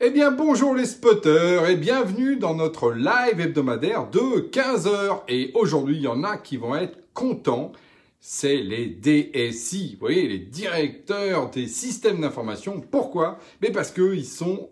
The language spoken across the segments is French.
Eh bien bonjour les spotters et bienvenue dans notre live hebdomadaire de 15h. Et aujourd'hui il y en a qui vont être contents, c'est les DSI, vous voyez les directeurs des systèmes d'information. Pourquoi? Mais parce qu'ils sont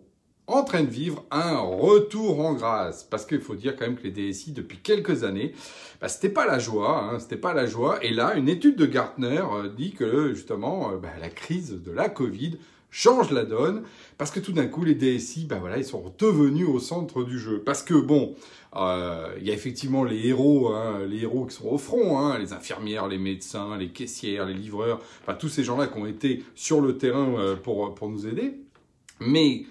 en train de vivre un retour en grâce. Parce qu'il faut dire quand même que les DSI, depuis quelques années, bah, c'était pas la joie, hein, c'était pas la joie. Et là, une étude de Gartner euh, dit que justement, euh, bah, la crise de la Covid change la donne parce que tout d'un coup les DSI bah voilà ils sont devenus au centre du jeu parce que bon euh, il y a effectivement les héros hein, les héros qui sont au front hein, les infirmières les médecins les caissières les livreurs enfin tous ces gens là qui ont été sur le terrain euh, pour pour nous aider mais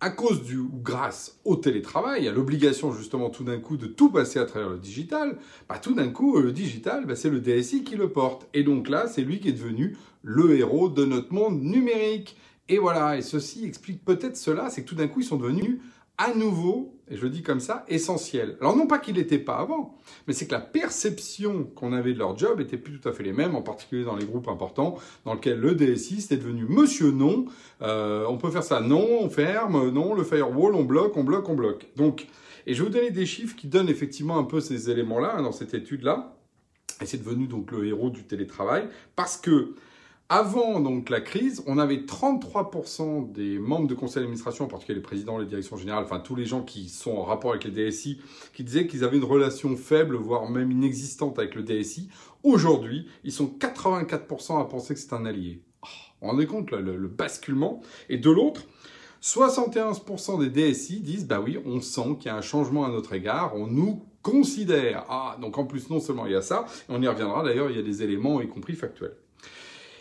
à cause du ou grâce au télétravail, à l'obligation justement tout d'un coup de tout passer à travers le digital, bah tout d'un coup le digital, bah, c'est le DSI qui le porte. Et donc là, c'est lui qui est devenu le héros de notre monde numérique. Et voilà, et ceci explique peut-être cela, c'est que tout d'un coup, ils sont devenus à nouveau, et je le dis comme ça, essentiels. Alors non pas qu'il n'était pas avant, mais c'est que la perception qu'on avait de leur job était plus tout à fait les mêmes, en particulier dans les groupes importants, dans lesquels le DSI, c'était devenu monsieur non, euh, on peut faire ça, non, on ferme, non, le firewall, on bloque, on bloque, on bloque. Donc, et je vais vous donner des chiffres qui donnent effectivement un peu ces éléments-là, hein, dans cette étude-là, et c'est devenu donc le héros du télétravail, parce que avant donc la crise, on avait 33% des membres de conseil d'administration, en particulier les présidents, les directions générales, enfin tous les gens qui sont en rapport avec les DSI, qui disaient qu'ils avaient une relation faible, voire même inexistante avec le DSI. Aujourd'hui, ils sont 84% à penser que c'est un allié. Oh, on vous rendez compte le, le basculement? Et de l'autre, 71% des DSI disent bah oui, on sent qu'il y a un changement à notre égard, on nous considère. Ah, donc en plus non seulement il y a ça, on y reviendra d'ailleurs, il y a des éléments y compris factuels.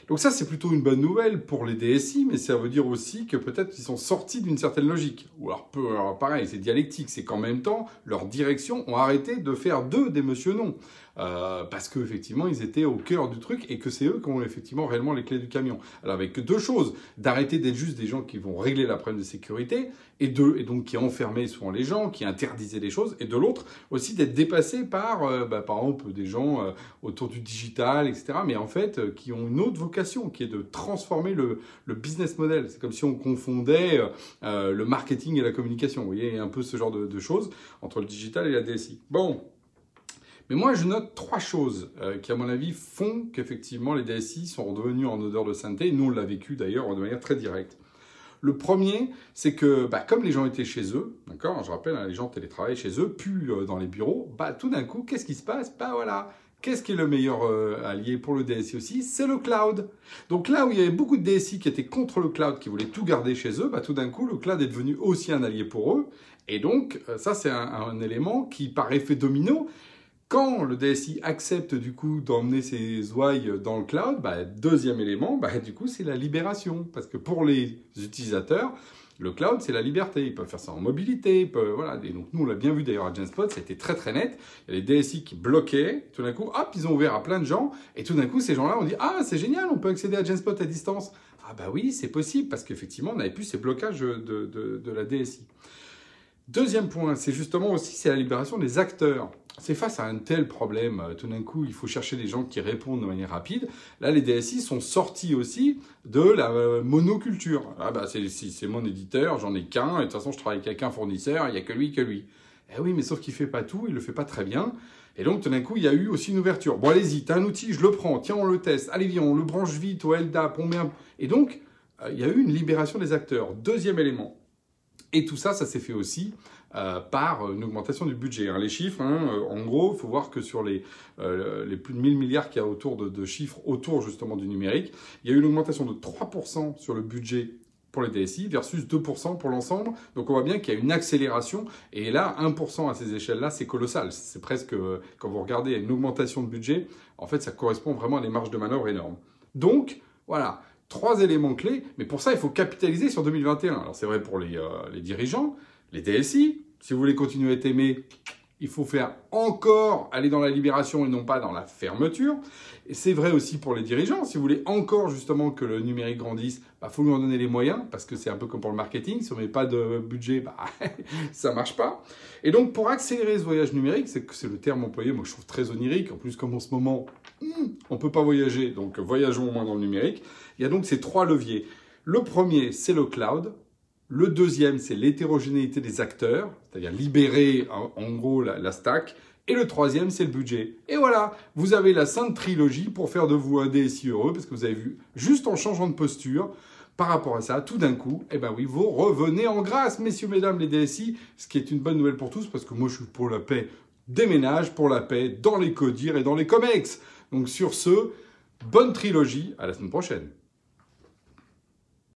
Donc ça, c'est plutôt une bonne nouvelle pour les DSI, mais ça veut dire aussi que peut-être qu'ils sont sortis d'une certaine logique. Ou alors, alors pareil, c'est dialectique, c'est qu'en même temps, leur direction ont arrêté de faire d'eux des monsieur non. Euh, parce qu'effectivement, ils étaient au cœur du truc et que c'est eux qui ont effectivement réellement les clés du camion. Alors avec deux choses, d'arrêter d'être juste des gens qui vont régler la problème de sécurité, et deux, et donc qui enfermaient souvent les gens, qui interdisaient les choses, et de l'autre, aussi d'être dépassés par, euh, bah, par exemple, des gens euh, autour du digital, etc., mais en fait, qui ont une autre vocation, qui est de transformer le, business model. C'est comme si on confondait le marketing et la communication. Vous voyez, un peu ce genre de, choses entre le digital et la DSI. Bon, mais moi, je note trois choses euh, qui, à mon avis, font qu'effectivement les DSI sont redevenus en odeur de sainteté. Nous, on l'a vécu d'ailleurs de manière très directe. Le premier, c'est que bah, comme les gens étaient chez eux, d'accord, je rappelle, hein, les gens télétravaillent chez eux, plus euh, dans les bureaux, bah tout d'un coup, qu'est-ce qui se passe? Bah voilà, Qu'est-ce qui est le meilleur euh, allié pour le DSI aussi? C'est le cloud. Donc là où il y avait beaucoup de DSI qui étaient contre le cloud, qui voulaient tout garder chez eux, bah, tout d'un coup, le cloud est devenu aussi un allié pour eux. Et donc, ça, c'est un, un, élément qui, par effet domino, quand le DSI accepte du coup d'emmener ses ouailles dans le cloud, bah, deuxième élément, bah, du coup c'est la libération. Parce que pour les utilisateurs, le cloud, c'est la liberté. Ils peuvent faire ça en mobilité. Voilà. Et donc, nous, on l'a bien vu d'ailleurs à Genspot, c'était très très net. Il y a les DSI qui bloquaient. Tout d'un coup, hop, ils ont ouvert à plein de gens. Et tout d'un coup, ces gens-là ont dit Ah, c'est génial, on peut accéder à Genspot à distance. Ah, bah oui, c'est possible parce qu'effectivement, on n'avait plus ces blocages de, la DSI. Deuxième point, c'est justement aussi la libération des acteurs c'est face à un tel problème, euh, tout d'un coup, il faut chercher des gens qui répondent de manière rapide. Là, les DSI sont sortis aussi de la euh, monoculture. Ah bah c'est mon éditeur, j'en ai qu'un, et de toute façon, je travaille avec un fournisseur, il n'y a que lui, que lui. Eh oui, mais sauf qu'il fait pas tout, il le fait pas très bien. Et donc, tout d'un coup, il y a eu aussi une ouverture. Bon, allez-y, t'as un outil, je le prends, tiens, on le teste, allez, viens, on le branche vite au LDAP, on met. Et donc, euh, il y a eu une libération des acteurs. Deuxième élément. Et tout ça, ça s'est fait aussi euh, par une augmentation du budget. Hein. Les chiffres, hein, euh, en gros, il faut voir que sur les, euh, plus de 1000 milliards qu'il y a autour de, chiffres autour justement du numérique, il y a eu une augmentation de 3% sur le budget pour les DSI versus 2% pour l'ensemble. Donc on voit bien qu'il y a une accélération. Et là, 1% à ces échelles-là, c'est colossal. C'est presque, quand vous regardez une augmentation de budget, en fait, ça correspond vraiment à des marges de manœuvre énormes. Donc, voilà, trois éléments clés. Mais pour ça, il faut capitaliser sur 2021. Alors c'est vrai pour les, les dirigeants, les DSI, si vous voulez continuer à être aimé, il faut faire encore aller dans la libération et non pas dans la fermeture. Et c'est vrai aussi pour les dirigeants. Si vous voulez encore justement que le numérique grandisse, il bah, faut lui en donner les moyens parce que c'est un peu comme pour le marketing. Si on met pas de budget, bah, ça marche pas. Et donc pour accélérer ce voyage numérique, c'est que c'est le terme employé, moi je trouve très onirique. En plus comme en ce moment, hmm, on peut pas voyager, donc voyageons au moins dans le numérique. Il y a donc ces trois leviers. Le premier, c'est le cloud. Le deuxième, c'est l'hétérogénéité des acteurs, c'est-à-dire libérer en gros la, stack. Et le troisième, c'est le budget. Et voilà, vous avez la sainte trilogie pour faire de vous un DSI heureux, parce que vous avez vu, juste en changeant de posture, par rapport à ça, tout d'un coup, eh ben oui, vous revenez en grâce, messieurs, mesdames, les DSI, ce qui est une bonne nouvelle pour tous, parce que moi, je suis pour la paix des ménages, pour la paix dans les CODIR et dans les COMEX. Donc sur ce, bonne trilogie, à la semaine prochaine.